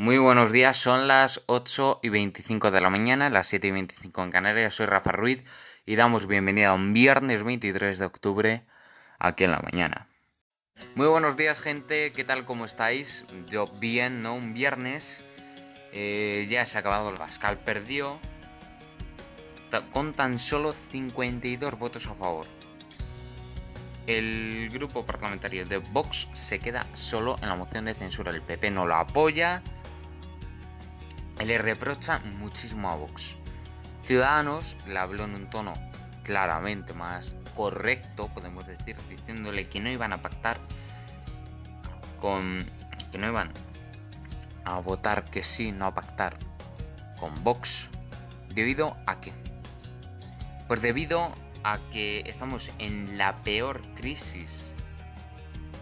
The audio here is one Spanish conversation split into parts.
Muy buenos días, son las 8 y 25 de la mañana, las 7 y 25 en Canarias, soy Rafa Ruiz y damos bienvenida a un viernes 23 de octubre aquí en la mañana. Muy buenos días gente, ¿qué tal? ¿Cómo estáis? Yo bien, ¿no? Un viernes, eh, ya se ha acabado el Pascal, perdió con tan solo 52 votos a favor. El grupo parlamentario de Vox se queda solo en la moción de censura. El PP no lo apoya, le reprocha muchísimo a Vox. Ciudadanos le habló en un tono claramente más correcto, podemos decir, diciéndole que no iban a pactar con. que no iban a votar que sí, no a pactar con Vox. ¿Debido a qué? Pues debido a que estamos en la peor crisis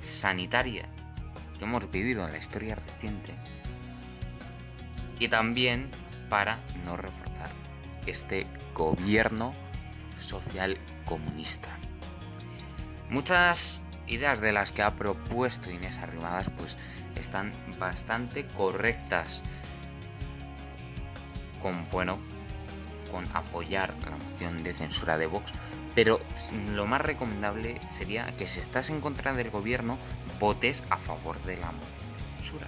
sanitaria que hemos vivido en la historia reciente y también para no reforzar este gobierno social comunista. Muchas ideas de las que ha propuesto Inés Arrimadas pues están bastante correctas con bueno con apoyar la moción de censura de Vox pero lo más recomendable sería que si estás en contra del gobierno votes a favor de la moción de censura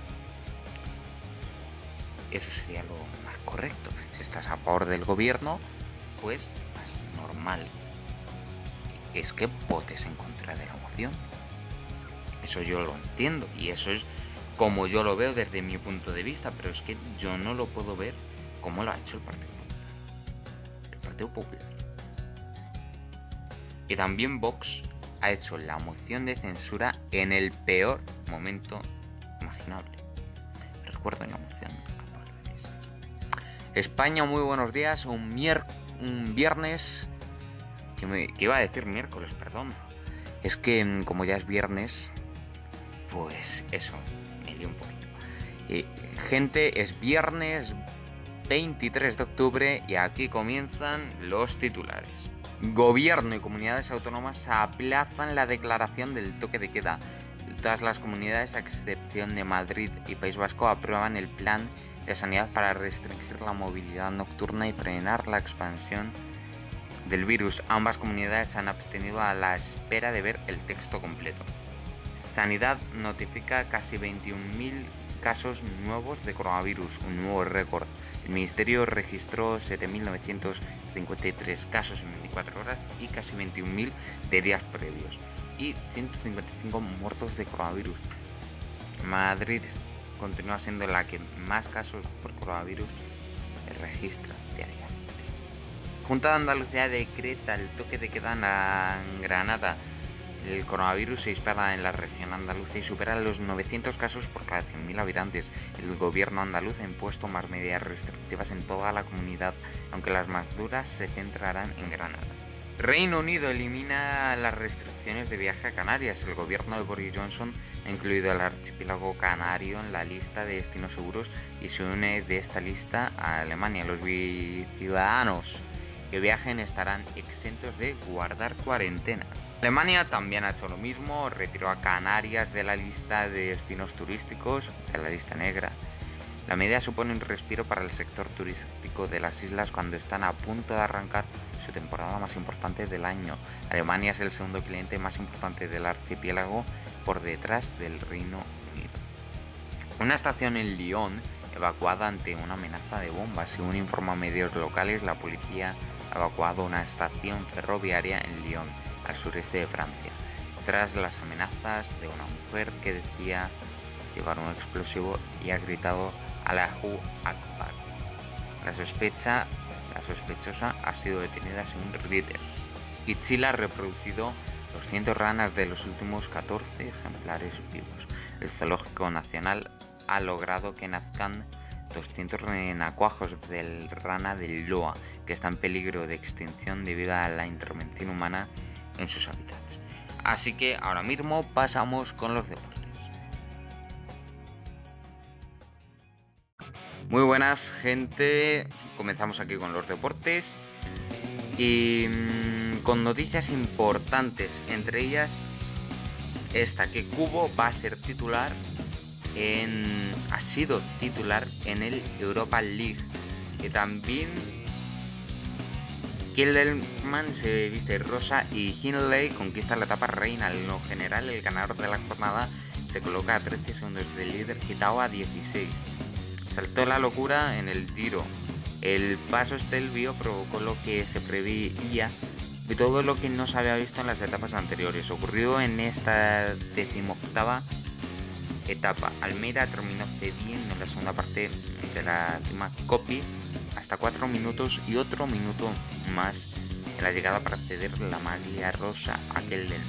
eso sería lo más correcto. Si estás a favor del gobierno, pues más normal es que votes en contra de la moción. Eso yo lo entiendo y eso es como yo lo veo desde mi punto de vista, pero es que yo no lo puedo ver como lo ha hecho el Partido Popular. El Partido Popular. Y también Vox ha hecho la moción de censura en el peor momento imaginable. Recuerdo la moción España, muy buenos días. Un, un viernes. Que, iba a decir miércoles, perdón. Es que mm, como ya es viernes, pues eso, me lío un poquito. Eh, gente, es viernes 23 de octubre y aquí comienzan los titulares. Gobierno y comunidades autónomas aplazan la declaración del toque de queda. Todas las comunidades, a excepción de Madrid y País Vasco, aprueban el plan de sanidad para restringir la movilidad nocturna y frenar la expansión del virus. Ambas comunidades han abstenido a la espera de ver el texto completo. Sanidad notifica casi 21.000 casos nuevos de coronavirus, un nuevo récord. El Ministerio registró 7.953 casos en 24 horas y casi 21.000 de días previos. Y 155 muertos de coronavirus. Madrid continúa siendo la que más casos por coronavirus registra diariamente. Junta de Andalucía decreta el toque de queda en Granada. El coronavirus se dispara en la región andaluza y supera los 900 casos por cada 100.000 habitantes. El gobierno andaluz ha impuesto más medidas restrictivas en toda la comunidad, aunque las más duras se centrarán en Granada. Reino Unido elimina las restricciones de viaje a Canarias. El gobierno de Boris Johnson ha incluido el archipiélago canario en la lista de destinos seguros y se une de esta lista a Alemania. Los ciudadanos que viajen estarán exentos de guardar cuarentena. Alemania también ha hecho lo mismo, retiró a Canarias de la lista de destinos turísticos, de la lista negra. La medida supone un respiro para el sector turístico de las islas cuando están a punto de arrancar su temporada más importante del año. Alemania es el segundo cliente más importante del archipiélago por detrás del Reino Unido. Una estación en Lyon evacuada ante una amenaza de bombas. Según informan medios locales, la policía ha evacuado una estación ferroviaria en Lyon, al sureste de Francia, tras las amenazas de una mujer que decía llevar un explosivo y ha gritado Allahu Akbar. La la sospechosa ha sido detenida según Reuters. Y Chile ha reproducido 200 ranas de los últimos 14 ejemplares vivos. El Zoológico Nacional ha logrado que nazcan 200 renacuajos del rana del Loa, que está en peligro de extinción debido a la intervención humana en sus hábitats. Así que ahora mismo pasamos con los deportes. Muy buenas gente, comenzamos aquí con los deportes y mm, con noticias importantes, entre ellas esta, que Cubo va a ser titular en, ha sido titular en el Europa League. Que también Kilderman se viste rosa y Hindley conquista la etapa reina. En lo general, el ganador de la jornada se coloca a 13 segundos del líder, quitado a 16. Saltó la locura en el tiro. El paso Stelvio provocó lo que se preveía y todo lo que no se había visto en las etapas anteriores. Ocurrió en esta decimoctava etapa. Almeida terminó cediendo en la segunda parte de la cima Copy hasta 4 minutos y otro minuto más en la llegada para ceder la maglia rosa a aquel del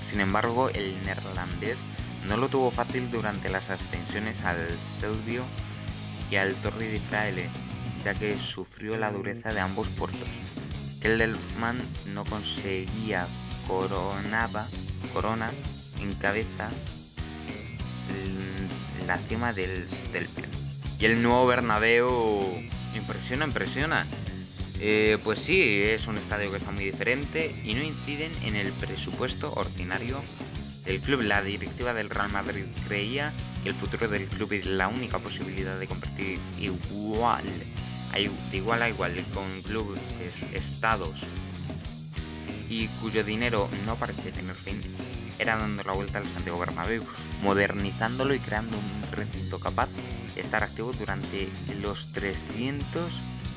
Sin embargo, el neerlandés no lo tuvo fácil durante las ascensiones al Stelvio y al Torre de Fraile, ya que sufrió la dureza de ambos puertos. Kelderman no conseguía coronaba, corona en cabeza la cima del Stelvio. Y el nuevo Bernabéu impresiona, impresiona. Eh, pues sí, es un estadio que está muy diferente y no inciden en el presupuesto ordinario del club. La directiva del Real Madrid creía que el futuro del club es la única posibilidad de competir igual, de igual a igual con clubes, estados y cuyo dinero no parece tener fin, era dando la vuelta al Santiago Bernabéu, modernizándolo y creando un recinto capaz de estar activo durante los 300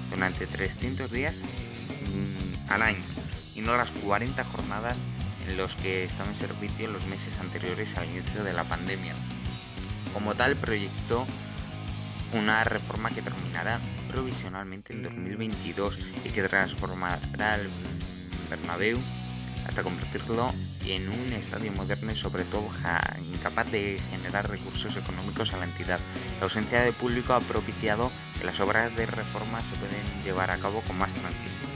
durante 300 días mm, al año y no las 40 jornadas los que estaba en servicio en los meses anteriores al inicio de la pandemia. Como tal, proyectó una reforma que terminará provisionalmente en 2022 y que transformará el Bernabéu hasta convertirlo en un estadio moderno y sobre todo incapaz de generar recursos económicos a la entidad. La ausencia de público ha propiciado que las obras de reforma se pueden llevar a cabo con más tranquilidad.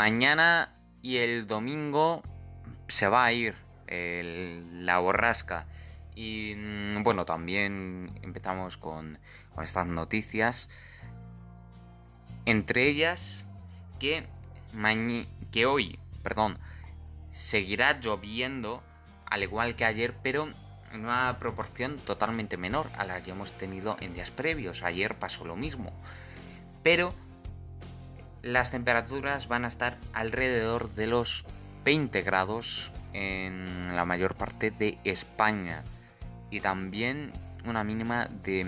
Mañana y el domingo se va a ir la borrasca. Y mm, bueno, también empezamos con, estas noticias. Entre ellas que, que hoy, perdón, seguirá lloviendo al igual que ayer, pero en una proporción totalmente menor a la que hemos tenido en días previos. Ayer pasó lo mismo. Pero las temperaturas van a estar alrededor de los 20 grados en la mayor parte de España. Y también una mínima de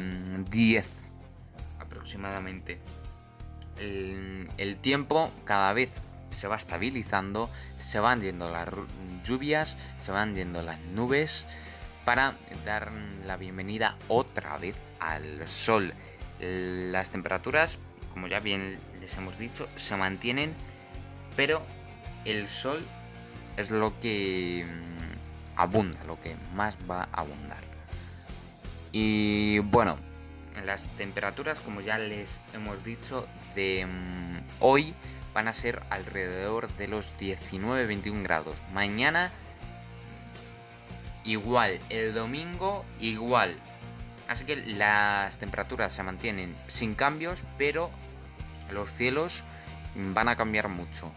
10 aproximadamente el, tiempo cada vez se va estabilizando, se van yendo las lluvias, se van yendo las nubes para dar la bienvenida otra vez al sol. Las temperaturas, como ya bien les hemos dicho, se mantienen, pero el sol es lo que mm, abunda, lo que más va a abundar. Y bueno, las temperaturas, como ya les hemos dicho, de mm, hoy van a ser alrededor de los 19-21 grados. Mañana igual, el domingo igual. Así que las temperaturas se mantienen sin cambios, pero los cielos van a cambiar mucho.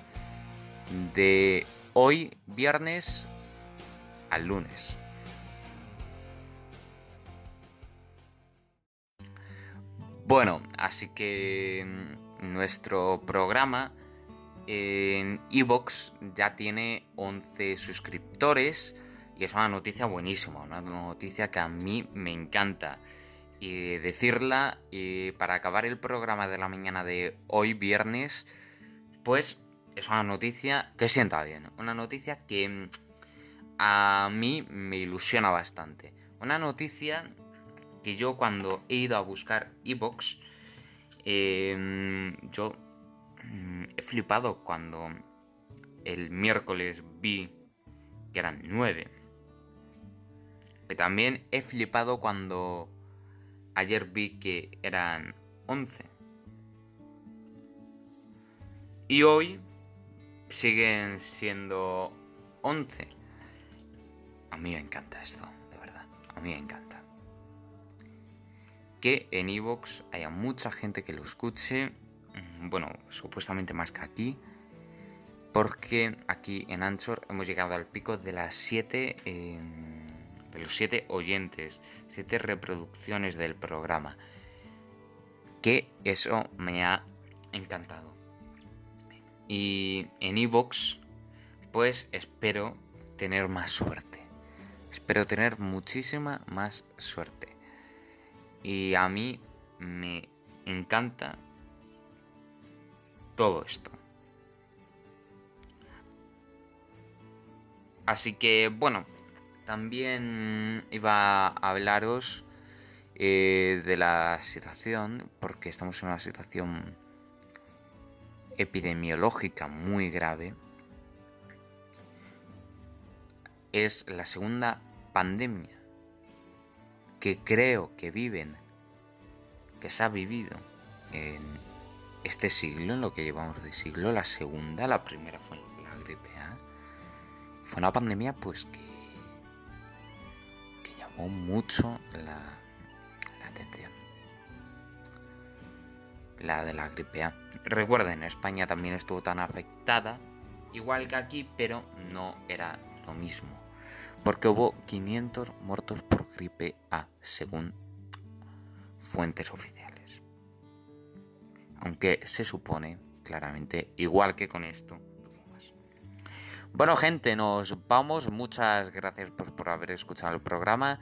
De hoy viernes al lunes. Bueno, así que mm, nuestro programa en Evox ya tiene 11 suscriptores y es una noticia buenísima, una noticia que a mí me encanta. Decirla, y para acabar el programa de la mañana de hoy viernes, pues es una noticia que sienta bien, una noticia que mm, a mí me ilusiona bastante. Una noticia que yo cuando he ido a buscar Evox, em, yo mm, he flipado cuando el miércoles vi que eran 9. Y también he flipado cuando ayer vi que eran 11. Y hoy siguen siendo 11. A mí me encanta esto, de verdad. A mí me encanta que en Evox haya mucha gente que lo escuche, mm, bueno, supuestamente más que aquí, porque aquí en Anchor hemos llegado al pico de las 7 em, de los 7 oyentes, 7 reproducciones del programa. Que eso me ha encantado. Y en Evox, pues espero tener más suerte. Espero tener muchísima más suerte. Y a mí me encanta todo esto. Así que bueno, también iba a hablaros eh, de la situación, porque estamos en una situación epidemiológica muy grave. Es la segunda pandemia que creo que viven, que se ha vivido en este siglo, en lo que llevamos de siglo, la segunda, la primera fue la gripe A. Fue una pandemia pues que, que llamó mucho la, la atención. La de la gripe A. Recuerden, España también estuvo tan afectada, igual que aquí, pero no era lo mismo. Porque hubo 500 muertos por gripe A, según fuentes oficiales aunque se supone claramente igual que con esto. Bueno gente, nos vamos. Muchas gracias por, haber escuchado el programa.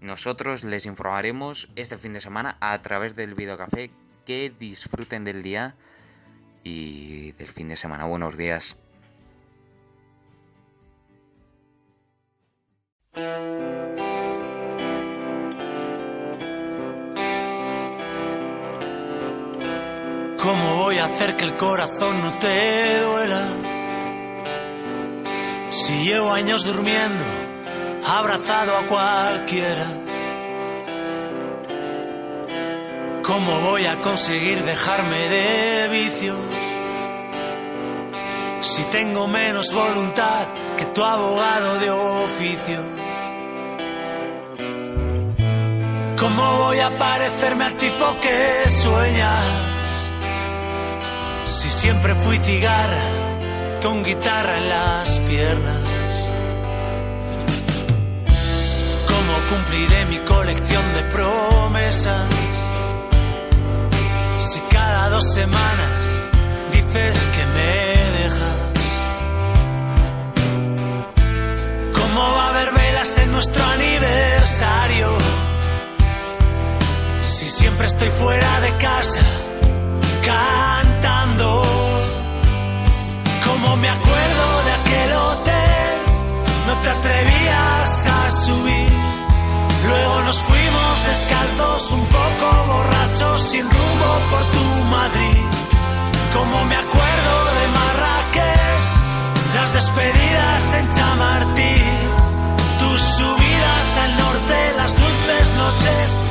Nosotros les informaremos este fin de semana a través del videocafé. Que disfruten del día y del fin de semana. Buenos días. ¿Cómo voy a hacer que el corazón no te duela? Si llevo años durmiendo, abrazado a cualquiera. ¿Cómo voy a conseguir dejarme de vicios? Si tengo menos voluntad que tu abogado de oficio. ¿Cómo voy a parecerme al tipo que sueña? Siempre fui cigarra con guitarra en las piernas. ¿Cómo cumpliré mi colección de promesas? Si cada dos semanas dices que me dejas. ¿Cómo va a haber velas en nuestro aniversario? Si siempre estoy fuera de casa cantando. Como me acuerdo de aquel hotel, no te atrevías a subir. Luego nos fuimos descalzos, un poco borrachos, sin rumbo por tu Madrid. Como me acuerdo de Marrakech, las despedidas en Chamartí, tus subidas al norte, las dulces noches